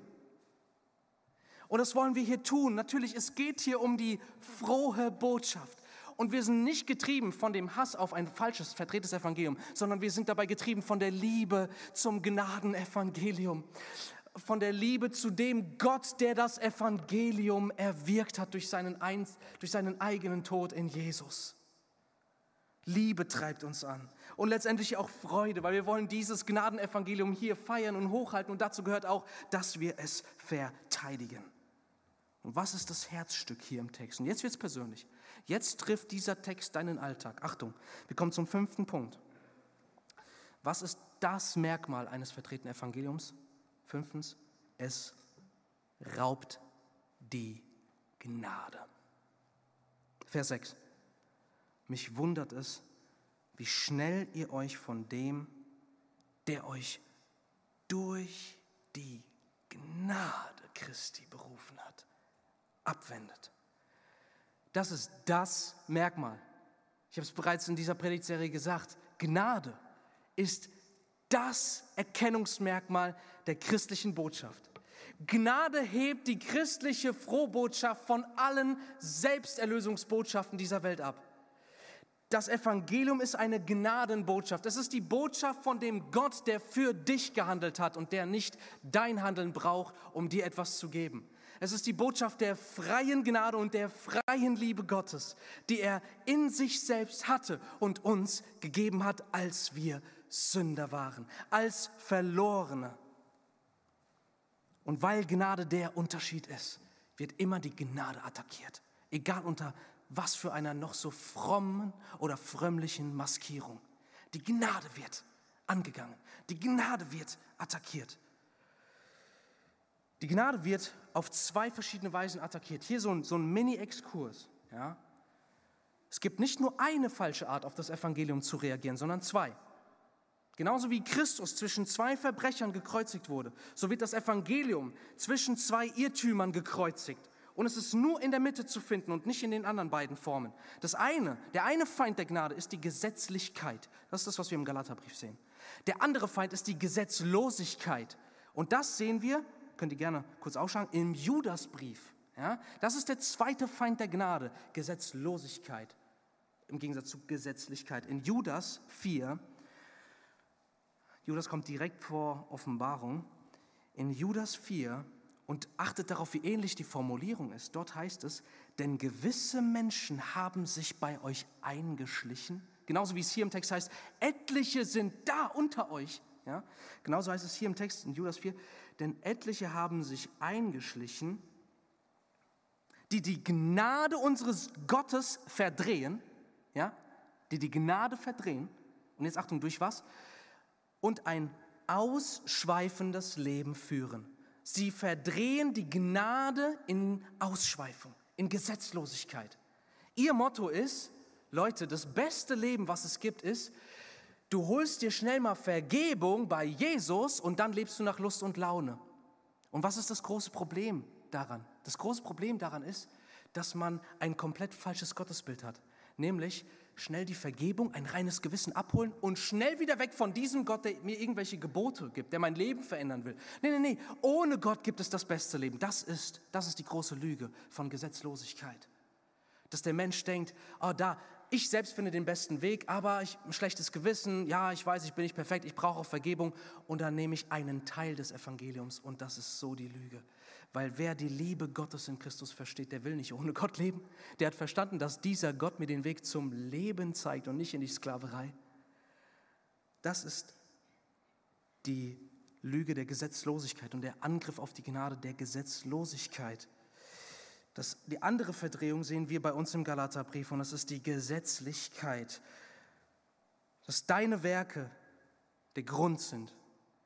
Und das wollen wir hier tun. Natürlich, es geht hier um die frohe Botschaft. Und wir sind nicht getrieben von dem Hass auf ein falsches, verdrehtes Evangelium, sondern wir sind dabei getrieben von der Liebe zum Gnadenevangelium. Von der Liebe zu dem Gott, der das Evangelium erwirkt hat durch seinen, ein, durch seinen eigenen Tod in Jesus. Liebe treibt uns an und letztendlich auch Freude, weil wir wollen dieses Gnadenevangelium hier feiern und hochhalten und dazu gehört auch, dass wir es verteidigen. Und was ist das Herzstück hier im Text? Und jetzt wird es persönlich. Jetzt trifft dieser Text deinen Alltag. Achtung, wir kommen zum fünften Punkt. Was ist das Merkmal eines vertretenen Evangeliums? Fünftens, es raubt die Gnade. Vers 6. Mich wundert es, wie schnell ihr euch von dem, der euch durch die Gnade Christi berufen hat, abwendet. Das ist das Merkmal. Ich habe es bereits in dieser Predigtserie gesagt. Gnade ist das Erkennungsmerkmal der christlichen Botschaft. Gnade hebt die christliche Frohbotschaft von allen Selbsterlösungsbotschaften dieser Welt ab. Das Evangelium ist eine Gnadenbotschaft. Es ist die Botschaft von dem Gott, der für dich gehandelt hat und der nicht dein Handeln braucht, um dir etwas zu geben. Es ist die Botschaft der freien Gnade und der freien Liebe Gottes, die er in sich selbst hatte und uns gegeben hat, als wir Sünder waren, als Verlorene. Und weil Gnade der Unterschied ist, wird immer die Gnade attackiert, egal unter was für einer noch so frommen oder frömmlichen Maskierung. Die Gnade wird angegangen, die Gnade wird attackiert. Die Gnade wird auf zwei verschiedene Weisen attackiert. Hier so ein, so ein Mini-Exkurs. Ja? Es gibt nicht nur eine falsche Art, auf das Evangelium zu reagieren, sondern zwei. Genauso wie Christus zwischen zwei Verbrechern gekreuzigt wurde, so wird das Evangelium zwischen zwei Irrtümern gekreuzigt. Und es ist nur in der Mitte zu finden und nicht in den anderen beiden Formen. Das eine, der eine Feind der Gnade ist die Gesetzlichkeit. Das ist das, was wir im Galaterbrief sehen. Der andere Feind ist die Gesetzlosigkeit. Und das sehen wir könnt ihr gerne kurz ausschauen, im Judasbrief. Ja, das ist der zweite Feind der Gnade, Gesetzlosigkeit, im Gegensatz zu Gesetzlichkeit. In Judas 4, Judas kommt direkt vor Offenbarung, in Judas 4, und achtet darauf, wie ähnlich die Formulierung ist. Dort heißt es, denn gewisse Menschen haben sich bei euch eingeschlichen, genauso wie es hier im Text heißt, etliche sind da unter euch. Ja? Genauso heißt es hier im Text in Judas 4, denn etliche haben sich eingeschlichen, die die Gnade unseres Gottes verdrehen, ja, die die Gnade verdrehen. Und jetzt Achtung, durch was? Und ein ausschweifendes Leben führen. Sie verdrehen die Gnade in Ausschweifung, in Gesetzlosigkeit. Ihr Motto ist, Leute, das beste Leben, was es gibt, ist, Du holst dir schnell mal Vergebung bei Jesus und dann lebst du nach Lust und Laune. Und was ist das große Problem daran? Das große Problem daran ist, dass man ein komplett falsches Gottesbild hat. Nämlich schnell die Vergebung, ein reines Gewissen abholen und schnell wieder weg von diesem Gott, der mir irgendwelche Gebote gibt, der mein Leben verändern will. Nee, nee, nee, ohne Gott gibt es das beste Leben. Das ist, das ist die große Lüge von Gesetzlosigkeit. Dass der Mensch denkt, oh, da, ich selbst finde den besten Weg, aber ich ein schlechtes Gewissen, ja, ich weiß, ich bin nicht perfekt, ich brauche auch Vergebung und dann nehme ich einen Teil des Evangeliums und das ist so die Lüge. Weil wer die Liebe Gottes in Christus versteht, der will nicht ohne Gott leben. Der hat verstanden, dass dieser Gott mir den Weg zum Leben zeigt und nicht in die Sklaverei. Das ist die Lüge der Gesetzlosigkeit und der Angriff auf die Gnade der Gesetzlosigkeit. Das, die andere Verdrehung sehen wir bei uns im Galaterbrief und das ist die Gesetzlichkeit. Dass deine Werke der Grund sind,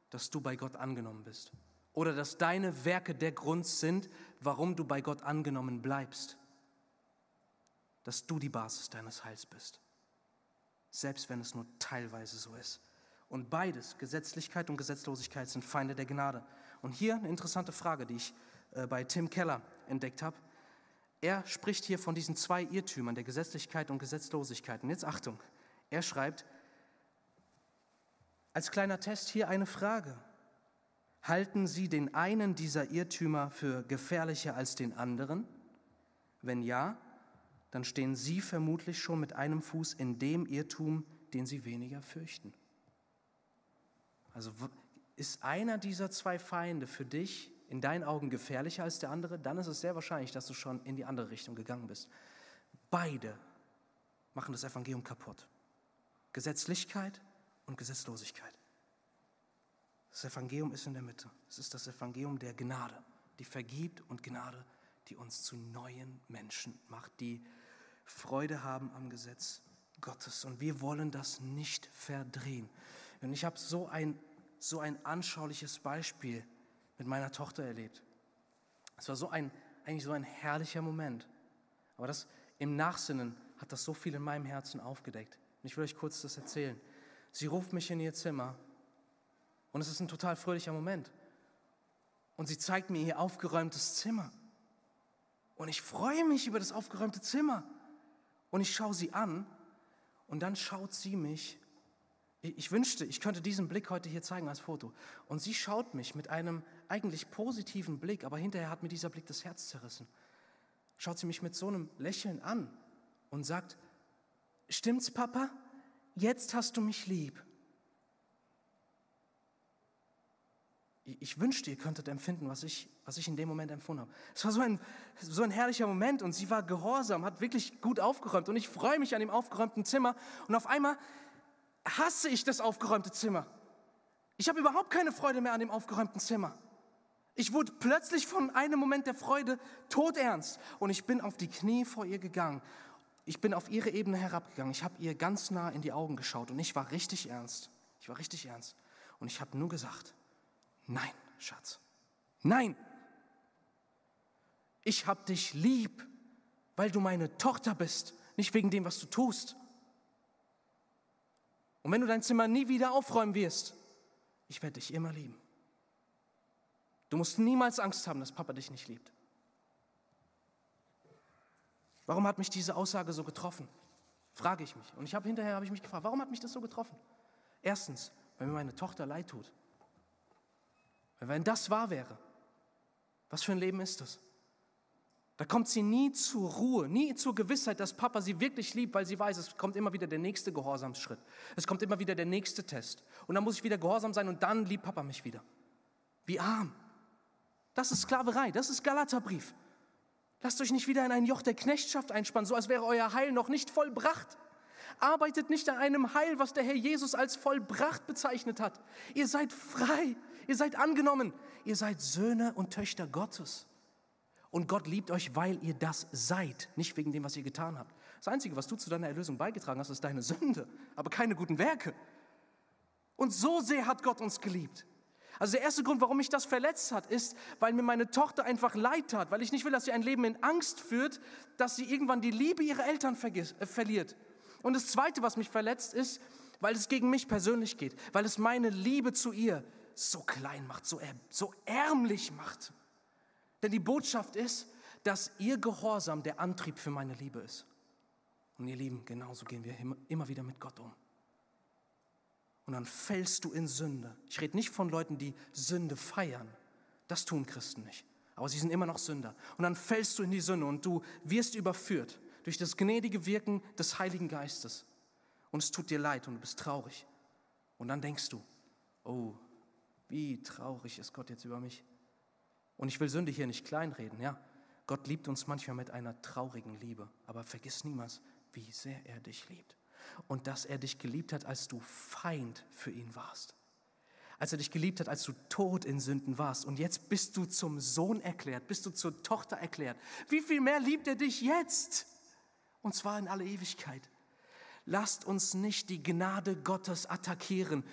dass du bei Gott angenommen bist. Oder dass deine Werke der Grund sind, warum du bei Gott angenommen bleibst. Dass du die Basis deines Heils bist. Selbst wenn es nur teilweise so ist. Und beides, Gesetzlichkeit und Gesetzlosigkeit, sind Feinde der Gnade. Und hier eine interessante Frage, die ich äh, bei Tim Keller entdeckt habe. Er spricht hier von diesen zwei Irrtümern, der Gesetzlichkeit und Gesetzlosigkeit. Und jetzt Achtung, er schreibt, als kleiner Test hier eine Frage. Halten Sie den einen dieser Irrtümer für gefährlicher als den anderen? Wenn ja, dann stehen Sie vermutlich schon mit einem Fuß in dem Irrtum, den Sie weniger fürchten. Also ist einer dieser zwei Feinde für dich in deinen Augen gefährlicher als der andere, dann ist es sehr wahrscheinlich, dass du schon in die andere Richtung gegangen bist. Beide machen das Evangelium kaputt. Gesetzlichkeit und Gesetzlosigkeit. Das Evangelium ist in der Mitte. Es ist das Evangelium der Gnade, die vergibt und Gnade, die uns zu neuen Menschen macht, die Freude haben am Gesetz Gottes. Und wir wollen das nicht verdrehen. Und ich habe so ein, so ein anschauliches Beispiel mit meiner Tochter erlebt. Es war so ein, eigentlich so ein herrlicher Moment. Aber das im Nachsinnen hat das so viel in meinem Herzen aufgedeckt. Und ich will euch kurz das erzählen. Sie ruft mich in ihr Zimmer und es ist ein total fröhlicher Moment. Und sie zeigt mir ihr aufgeräumtes Zimmer. Und ich freue mich über das aufgeräumte Zimmer. Und ich schaue sie an und dann schaut sie mich ich wünschte, ich könnte diesen Blick heute hier zeigen als Foto. Und sie schaut mich mit einem eigentlich positiven Blick, aber hinterher hat mir dieser Blick das Herz zerrissen. Schaut sie mich mit so einem Lächeln an und sagt, stimmt's, Papa? Jetzt hast du mich lieb. Ich wünschte, ihr könntet empfinden, was ich, was ich in dem Moment empfunden habe. Es war so ein, so ein herrlicher Moment und sie war gehorsam, hat wirklich gut aufgeräumt und ich freue mich an dem aufgeräumten Zimmer und auf einmal hasse ich das aufgeräumte Zimmer. Ich habe überhaupt keine Freude mehr an dem aufgeräumten Zimmer. Ich wurde plötzlich von einem Moment der Freude todernst und ich bin auf die Knie vor ihr gegangen. Ich bin auf ihre Ebene herabgegangen. Ich habe ihr ganz nah in die Augen geschaut und ich war richtig ernst. Ich war richtig ernst. Und ich habe nur gesagt, nein, Schatz, nein. Ich habe dich lieb, weil du meine Tochter bist, nicht wegen dem, was du tust. Und wenn du dein Zimmer nie wieder aufräumen wirst, ich werde dich immer lieben. Du musst niemals Angst haben, dass Papa dich nicht liebt. Warum hat mich diese Aussage so getroffen? Frage ich mich. Und ich habe hinterher habe ich mich gefragt, warum hat mich das so getroffen? Erstens, weil mir meine Tochter leid tut. Wenn das wahr wäre, was für ein Leben ist das? Da kommt sie nie zur Ruhe, nie zur Gewissheit, dass Papa sie wirklich liebt, weil sie weiß, es kommt immer wieder der nächste Gehorsamsschritt. Es kommt immer wieder der nächste Test. Und dann muss ich wieder gehorsam sein und dann liebt Papa mich wieder. Wie arm. Das ist Sklaverei, das ist Galaterbrief. Lasst euch nicht wieder in ein Joch der Knechtschaft einspannen, so als wäre euer Heil noch nicht vollbracht. Arbeitet nicht an einem Heil, was der Herr Jesus als vollbracht bezeichnet hat. Ihr seid frei, ihr seid angenommen, ihr seid Söhne und Töchter Gottes. Und Gott liebt euch, weil ihr das seid, nicht wegen dem, was ihr getan habt. Das Einzige, was du zu deiner Erlösung beigetragen hast, ist deine Sünde, aber keine guten Werke. Und so sehr hat Gott uns geliebt. Also der erste Grund, warum mich das verletzt hat, ist, weil mir meine Tochter einfach leid tat, weil ich nicht will, dass sie ein Leben in Angst führt, dass sie irgendwann die Liebe ihrer Eltern äh, verliert. Und das Zweite, was mich verletzt, ist, weil es gegen mich persönlich geht, weil es meine Liebe zu ihr so klein macht, so, so ärmlich macht. Denn die Botschaft ist, dass ihr Gehorsam der Antrieb für meine Liebe ist. Und ihr Lieben, genauso gehen wir immer wieder mit Gott um. Und dann fällst du in Sünde. Ich rede nicht von Leuten, die Sünde feiern. Das tun Christen nicht. Aber sie sind immer noch Sünder. Und dann fällst du in die Sünde und du wirst überführt durch das gnädige Wirken des Heiligen Geistes. Und es tut dir leid und du bist traurig. Und dann denkst du, oh, wie traurig ist Gott jetzt über mich. Und ich will Sünde hier nicht kleinreden, ja. Gott liebt uns manchmal mit einer traurigen Liebe, aber vergiss niemals, wie sehr er dich liebt. Und dass er dich geliebt hat, als du Feind für ihn warst. Als er dich geliebt hat, als du tot in Sünden warst. Und jetzt bist du zum Sohn erklärt, bist du zur Tochter erklärt. Wie viel mehr liebt er dich jetzt? Und zwar in alle Ewigkeit. Lasst uns nicht die Gnade Gottes attackieren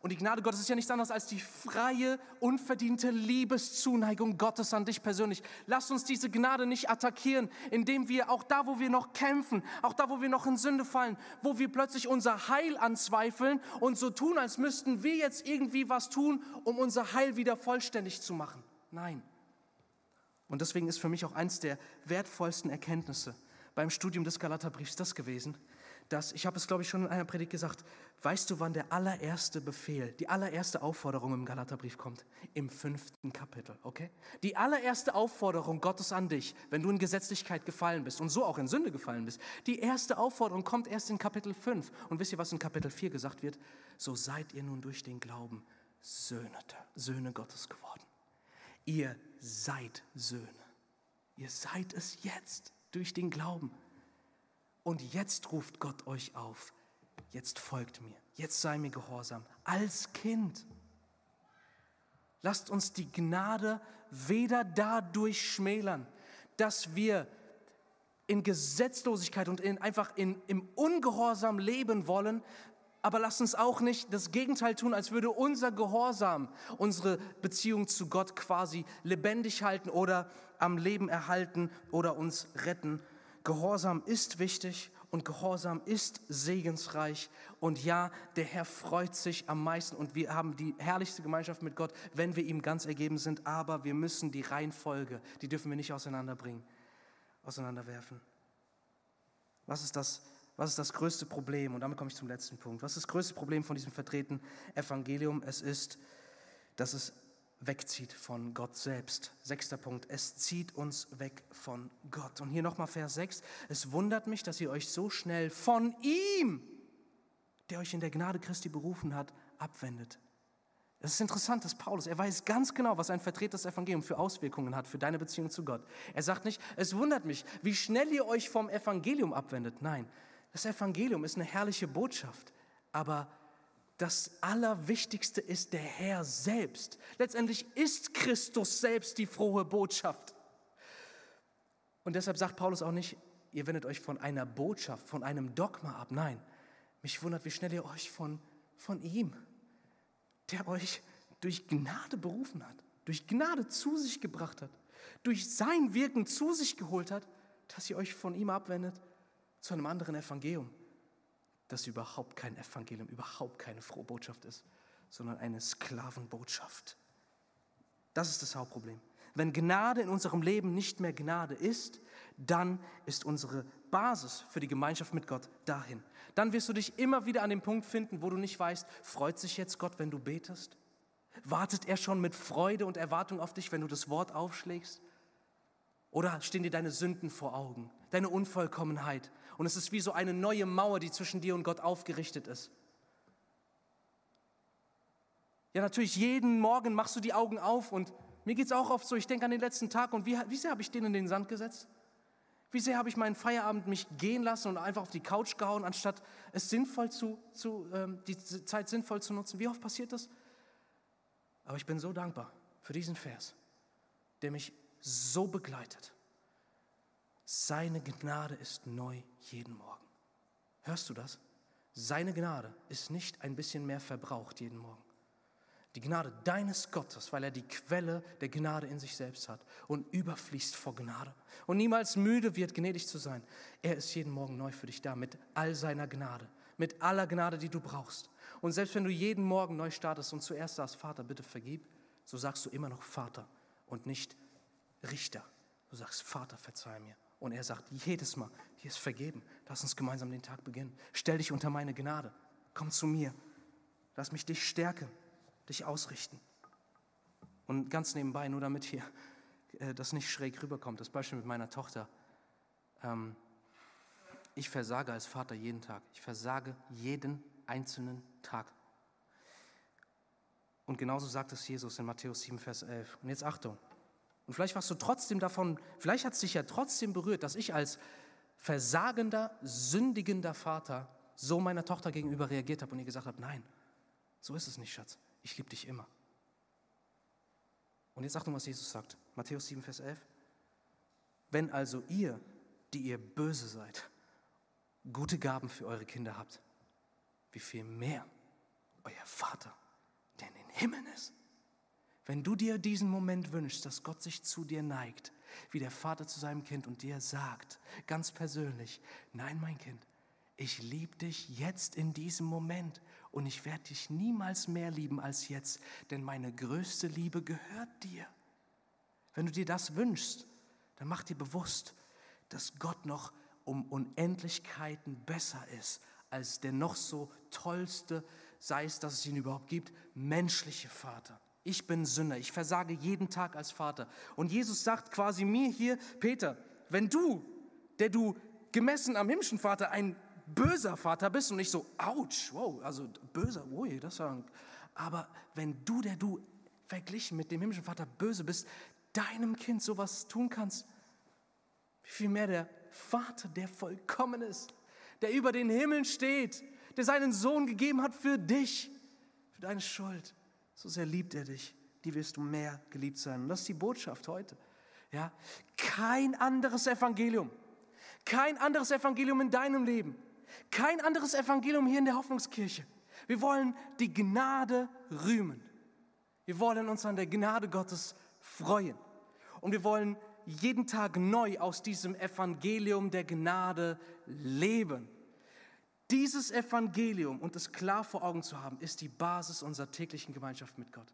Und die Gnade Gottes ist ja nichts anderes als die freie, unverdiente Liebeszuneigung Gottes an dich persönlich. Lass uns diese Gnade nicht attackieren, indem wir auch da, wo wir noch kämpfen, auch da, wo wir noch in Sünde fallen, wo wir plötzlich unser Heil anzweifeln und so tun, als müssten wir jetzt irgendwie was tun, um unser Heil wieder vollständig zu machen. Nein. Und deswegen ist für mich auch eines der wertvollsten Erkenntnisse beim Studium des Galaterbriefs das gewesen, dass, ich habe es glaube ich schon in einer Predigt gesagt, weißt du, wann der allererste Befehl, die allererste Aufforderung im Galaterbrief kommt? Im fünften Kapitel, okay? Die allererste Aufforderung Gottes an dich, wenn du in Gesetzlichkeit gefallen bist und so auch in Sünde gefallen bist, die erste Aufforderung kommt erst in Kapitel 5. Und wisst ihr, was in Kapitel 4 gesagt wird? So seid ihr nun durch den Glauben Söhne, Söhne Gottes geworden. Ihr seid Söhne. Ihr seid es jetzt durch den Glauben. Und jetzt ruft Gott euch auf. Jetzt folgt mir. Jetzt sei mir gehorsam. Als Kind. Lasst uns die Gnade weder dadurch schmälern, dass wir in Gesetzlosigkeit und in, einfach in, im Ungehorsam leben wollen, aber lasst uns auch nicht das Gegenteil tun, als würde unser Gehorsam unsere Beziehung zu Gott quasi lebendig halten oder am Leben erhalten oder uns retten, Gehorsam ist wichtig und Gehorsam ist segensreich. Und ja, der Herr freut sich am meisten und wir haben die herrlichste Gemeinschaft mit Gott, wenn wir ihm ganz ergeben sind. Aber wir müssen die Reihenfolge, die dürfen wir nicht auseinanderbringen, auseinanderwerfen. Was ist das? Was ist das größte Problem? Und damit komme ich zum letzten Punkt. Was ist das größte Problem von diesem vertretenen Evangelium? Es ist, dass es wegzieht von Gott selbst. Sechster Punkt, es zieht uns weg von Gott. Und hier nochmal Vers 6, es wundert mich, dass ihr euch so schnell von ihm, der euch in der Gnade Christi berufen hat, abwendet. Es ist interessant, dass Paulus, er weiß ganz genau, was ein vertretetes Evangelium für Auswirkungen hat für deine Beziehung zu Gott. Er sagt nicht, es wundert mich, wie schnell ihr euch vom Evangelium abwendet. Nein, das Evangelium ist eine herrliche Botschaft, aber das Allerwichtigste ist der Herr selbst. Letztendlich ist Christus selbst die frohe Botschaft. Und deshalb sagt Paulus auch nicht, ihr wendet euch von einer Botschaft, von einem Dogma ab. Nein, mich wundert, wie schnell ihr euch von, von ihm, der euch durch Gnade berufen hat, durch Gnade zu sich gebracht hat, durch sein Wirken zu sich geholt hat, dass ihr euch von ihm abwendet zu einem anderen Evangelium das überhaupt kein Evangelium, überhaupt keine frohe Botschaft ist, sondern eine Sklavenbotschaft. Das ist das Hauptproblem. Wenn Gnade in unserem Leben nicht mehr Gnade ist, dann ist unsere Basis für die Gemeinschaft mit Gott dahin. Dann wirst du dich immer wieder an dem Punkt finden, wo du nicht weißt, freut sich jetzt Gott, wenn du betest? Wartet er schon mit Freude und Erwartung auf dich, wenn du das Wort aufschlägst? Oder stehen dir deine Sünden vor Augen, deine Unvollkommenheit? Und es ist wie so eine neue Mauer, die zwischen dir und Gott aufgerichtet ist. Ja, natürlich, jeden Morgen machst du die Augen auf und mir geht es auch oft so, ich denke an den letzten Tag und wie, wie sehr habe ich den in den Sand gesetzt? Wie sehr habe ich meinen Feierabend mich gehen lassen und einfach auf die Couch gehauen, anstatt es sinnvoll zu, zu ähm, die Zeit sinnvoll zu nutzen? Wie oft passiert das? Aber ich bin so dankbar für diesen Vers, der mich so begleitet. Seine Gnade ist neu jeden Morgen. Hörst du das? Seine Gnade ist nicht ein bisschen mehr verbraucht jeden Morgen. Die Gnade deines Gottes, weil er die Quelle der Gnade in sich selbst hat und überfließt vor Gnade und niemals müde wird, gnädig zu sein. Er ist jeden Morgen neu für dich da mit all seiner Gnade, mit aller Gnade, die du brauchst. Und selbst wenn du jeden Morgen neu startest und zuerst sagst, Vater, bitte vergib, so sagst du immer noch Vater und nicht Richter. Du sagst, Vater, verzeih mir. Und er sagt jedes Mal, dir ist vergeben. Lass uns gemeinsam den Tag beginnen. Stell dich unter meine Gnade. Komm zu mir. Lass mich dich stärken, dich ausrichten. Und ganz nebenbei, nur damit hier äh, das nicht schräg rüberkommt, das Beispiel mit meiner Tochter. Ähm, ich versage als Vater jeden Tag. Ich versage jeden einzelnen Tag. Und genauso sagt es Jesus in Matthäus 7, Vers 11. Und jetzt Achtung. Und vielleicht warst du trotzdem davon, vielleicht hat es dich ja trotzdem berührt, dass ich als versagender, sündigender Vater so meiner Tochter gegenüber reagiert habe und ihr gesagt habe, nein, so ist es nicht, Schatz. Ich liebe dich immer. Und jetzt Achtung, was Jesus sagt. Matthäus 7, Vers 11. Wenn also ihr, die ihr böse seid, gute Gaben für eure Kinder habt, wie viel mehr euer Vater der in den Himmeln ist. Wenn du dir diesen Moment wünschst, dass Gott sich zu dir neigt, wie der Vater zu seinem Kind und dir sagt, ganz persönlich, nein, mein Kind, ich liebe dich jetzt in diesem Moment und ich werde dich niemals mehr lieben als jetzt, denn meine größte Liebe gehört dir. Wenn du dir das wünschst, dann mach dir bewusst, dass Gott noch um Unendlichkeiten besser ist als der noch so tollste, sei es, dass es ihn überhaupt gibt, menschliche Vater. Ich bin Sünder, ich versage jeden Tag als Vater. Und Jesus sagt quasi mir hier, Peter, wenn du, der du gemessen am himmlischen Vater ein böser Vater bist und nicht so, ouch, wow, also böser, ui, das war, aber wenn du, der du verglichen mit dem himmlischen Vater böse bist, deinem Kind sowas tun kannst, wie viel mehr der Vater, der vollkommen ist, der über den Himmeln steht, der seinen Sohn gegeben hat für dich, für deine Schuld. So sehr liebt er dich, die wirst du mehr geliebt sein. Und das ist die Botschaft heute. Ja, kein anderes Evangelium, kein anderes Evangelium in deinem Leben, kein anderes Evangelium hier in der Hoffnungskirche. Wir wollen die Gnade rühmen. Wir wollen uns an der Gnade Gottes freuen. Und wir wollen jeden Tag neu aus diesem Evangelium der Gnade leben. Dieses Evangelium und es klar vor Augen zu haben, ist die Basis unserer täglichen Gemeinschaft mit Gott.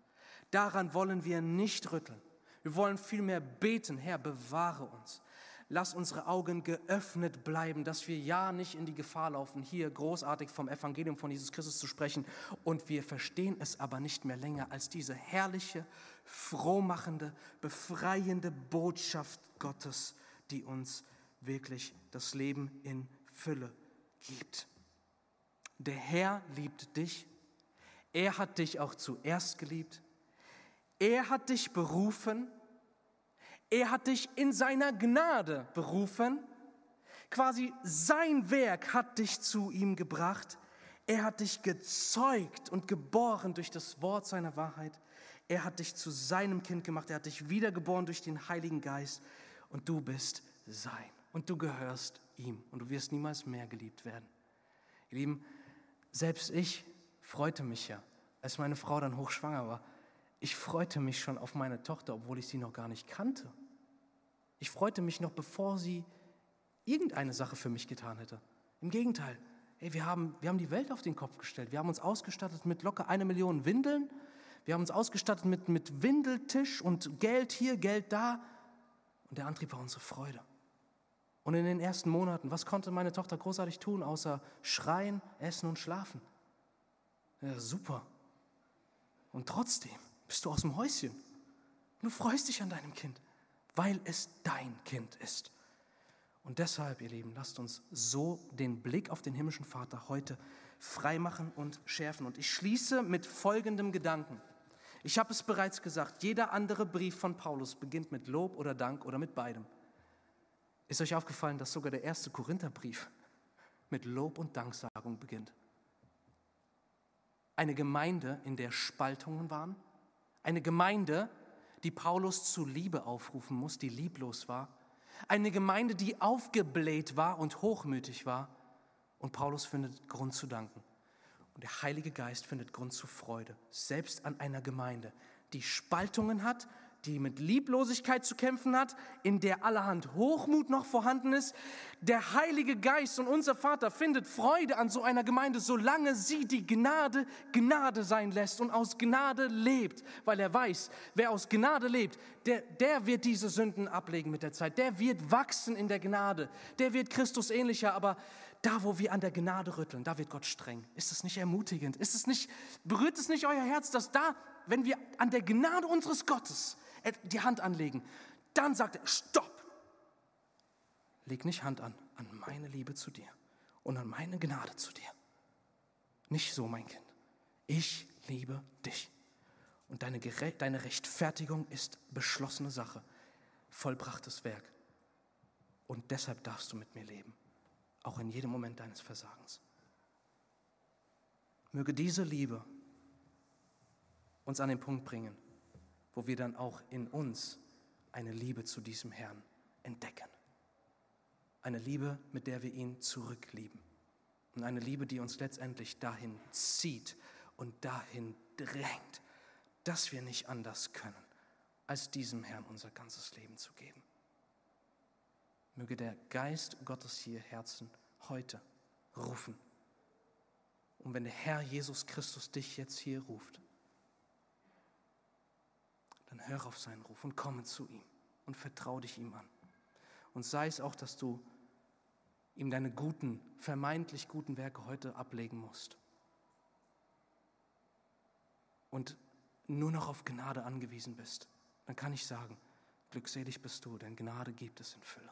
Daran wollen wir nicht rütteln. Wir wollen vielmehr beten, Herr, bewahre uns. Lass unsere Augen geöffnet bleiben, dass wir ja nicht in die Gefahr laufen, hier großartig vom Evangelium von Jesus Christus zu sprechen. Und wir verstehen es aber nicht mehr länger als diese herrliche, frohmachende, befreiende Botschaft Gottes, die uns wirklich das Leben in Fülle gibt. Der Herr liebt dich. Er hat dich auch zuerst geliebt. Er hat dich berufen. Er hat dich in seiner Gnade berufen. Quasi sein Werk hat dich zu ihm gebracht. Er hat dich gezeugt und geboren durch das Wort seiner Wahrheit. Er hat dich zu seinem Kind gemacht. Er hat dich wiedergeboren durch den Heiligen Geist. Und du bist sein. Und du gehörst ihm. Und du wirst niemals mehr geliebt werden. Ihr Lieben, selbst ich freute mich ja, als meine Frau dann hochschwanger war. Ich freute mich schon auf meine Tochter, obwohl ich sie noch gar nicht kannte. Ich freute mich noch, bevor sie irgendeine Sache für mich getan hätte. Im Gegenteil, ey, wir, haben, wir haben die Welt auf den Kopf gestellt. Wir haben uns ausgestattet mit locker eine Million Windeln. Wir haben uns ausgestattet mit, mit Windeltisch und Geld hier, Geld da. Und der Antrieb war unsere Freude. Und in den ersten Monaten, was konnte meine Tochter großartig tun, außer schreien, essen und schlafen? Ja, super. Und trotzdem bist du aus dem Häuschen. Du freust dich an deinem Kind, weil es dein Kind ist. Und deshalb, ihr Lieben, lasst uns so den Blick auf den himmlischen Vater heute freimachen und schärfen. Und ich schließe mit folgendem Gedanken. Ich habe es bereits gesagt, jeder andere Brief von Paulus beginnt mit Lob oder Dank oder mit beidem. Ist euch aufgefallen, dass sogar der erste Korintherbrief mit Lob und Danksagung beginnt? Eine Gemeinde, in der Spaltungen waren, eine Gemeinde, die Paulus zu Liebe aufrufen muss, die lieblos war, eine Gemeinde, die aufgebläht war und hochmütig war. Und Paulus findet Grund zu danken. Und der Heilige Geist findet Grund zu Freude, selbst an einer Gemeinde, die Spaltungen hat, die mit Lieblosigkeit zu kämpfen hat, in der allerhand Hochmut noch vorhanden ist. Der Heilige Geist und unser Vater findet Freude an so einer Gemeinde, solange sie die Gnade Gnade sein lässt und aus Gnade lebt, weil er weiß, wer aus Gnade lebt, der, der wird diese Sünden ablegen mit der Zeit, der wird wachsen in der Gnade, der wird Christus ähnlicher, aber da, wo wir an der Gnade rütteln, da wird Gott streng. Ist es nicht ermutigend? Ist es nicht, berührt es nicht euer Herz, dass da, wenn wir an der Gnade unseres Gottes die Hand anlegen. Dann sagt er, stopp. Leg nicht Hand an, an meine Liebe zu dir und an meine Gnade zu dir. Nicht so, mein Kind. Ich liebe dich. Und deine, deine Rechtfertigung ist beschlossene Sache, vollbrachtes Werk. Und deshalb darfst du mit mir leben, auch in jedem Moment deines Versagens. Möge diese Liebe uns an den Punkt bringen, wo wir dann auch in uns eine Liebe zu diesem Herrn entdecken. Eine Liebe, mit der wir ihn zurücklieben. Und eine Liebe, die uns letztendlich dahin zieht, und dahin drängt, dass wir nicht anders können, als diesem Herrn unser ganzes Leben zu geben. Möge der Geist Gottes hier Herzen heute rufen. Und wenn der Herr Jesus Christus dich jetzt hier ruft, dann hör auf seinen Ruf und komme zu ihm und vertraue dich ihm an. Und sei es auch, dass du ihm deine guten, vermeintlich guten Werke heute ablegen musst. Und nur noch auf Gnade angewiesen bist, dann kann ich sagen, glückselig bist du, denn Gnade gibt es in Fülle.